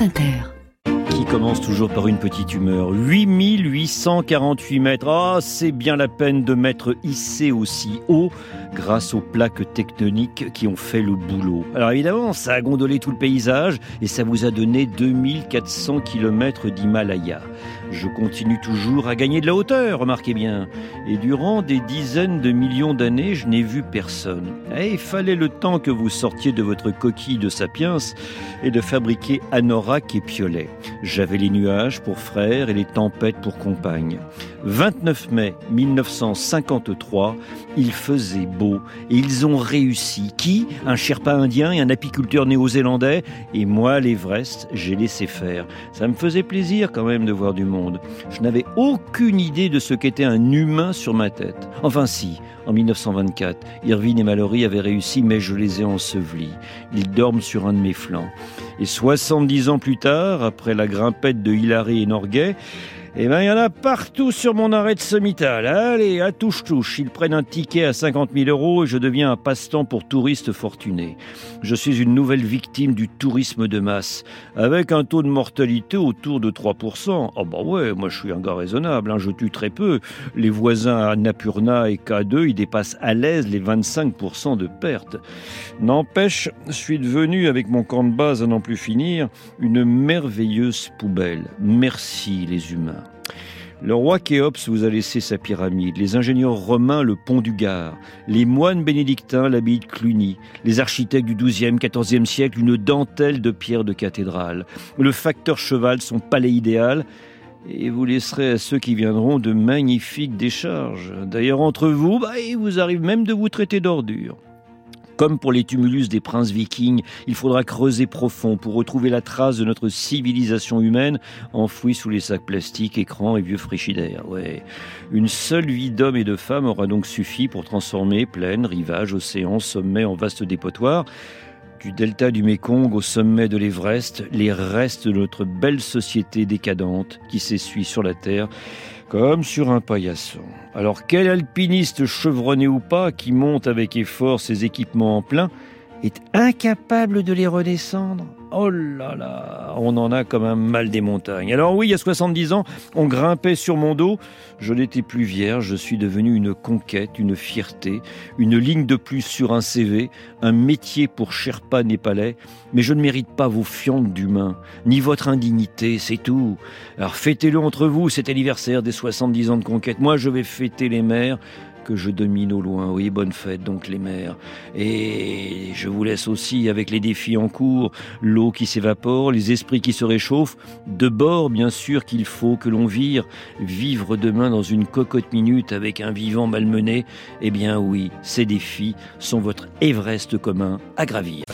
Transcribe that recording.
France Inter commence toujours par une petite humeur. 8848 mètres. Ah, c'est bien la peine de mettre hissé aussi haut grâce aux plaques tectoniques qui ont fait le boulot. Alors évidemment, ça a gondolé tout le paysage et ça vous a donné 2400 km d'Himalaya. Je continue toujours à gagner de la hauteur, remarquez bien. Et durant des dizaines de millions d'années, je n'ai vu personne. Et il fallait le temps que vous sortiez de votre coquille de sapiens et de fabriquer anorak et piolet. J'avais les nuages pour frères et les tempêtes pour compagnes. 29 mai 1953, il faisait beau et ils ont réussi. Qui? Un Sherpa indien et un apiculteur néo-zélandais? Et moi, l'Everest, j'ai laissé faire. Ça me faisait plaisir quand même de voir du monde. Je n'avais aucune idée de ce qu'était un humain sur ma tête. Enfin si, en 1924, Irvine et Mallory avaient réussi mais je les ai ensevelis. Ils dorment sur un de mes flancs. Et 70 ans plus tard, après la grimpette de Hilary et Norgay, eh ben, il y en a partout sur mon arrêt de sommital. Allez, à touche-touche. Ils prennent un ticket à 50 000 euros et je deviens un passe-temps pour touristes fortunés. Je suis une nouvelle victime du tourisme de masse, avec un taux de mortalité autour de 3%. Oh bah ouais, moi je suis un gars raisonnable, hein. je tue très peu. Les voisins à Napurna et K2, ils dépassent à l'aise les 25% de pertes. N'empêche, je suis devenu, avec mon camp de base à n'en plus finir, une merveilleuse poubelle. Merci les humains. Le roi Khéops vous a laissé sa pyramide, les ingénieurs romains le pont du Gard, les moines bénédictins l'abbaye de Cluny, les architectes du XIIe, XIVe siècle une dentelle de pierre de cathédrale, le facteur cheval son palais idéal, et vous laisserez à ceux qui viendront de magnifiques décharges. D'ailleurs, entre vous, bah, il vous arrive même de vous traiter d'ordure. Comme pour les tumulus des princes vikings, il faudra creuser profond pour retrouver la trace de notre civilisation humaine enfouie sous les sacs plastiques, écrans et vieux frigidaires. Ouais. Une seule vie d'homme et de femme aura donc suffi pour transformer plaine, rivage, océan, sommet en vaste dépotoir du delta du Mékong au sommet de l'Everest, les restes de notre belle société décadente qui s'essuie sur la Terre comme sur un paillasson. Alors quel alpiniste chevronné ou pas qui monte avec effort ses équipements en plein est incapable de les redescendre Oh là là, on en a comme un mal des montagnes. Alors oui, il y a 70 ans, on grimpait sur mon dos. Je n'étais plus vierge, je suis devenu une conquête, une fierté, une ligne de plus sur un CV, un métier pour Sherpa népalais. Mais je ne mérite pas vos fientes d'humains, ni votre indignité, c'est tout. Alors fêtez-le entre vous, cet anniversaire des 70 ans de conquête. Moi, je vais fêter les mers que je domine au loin. Oui, bonne fête donc les mers. Et je vous laisse aussi avec les défis en cours, l'eau qui s'évapore, les esprits qui se réchauffent, de bord bien sûr qu'il faut que l'on vire, vivre demain dans une cocotte minute avec un vivant malmené. Eh bien oui, ces défis sont votre Everest commun à gravir.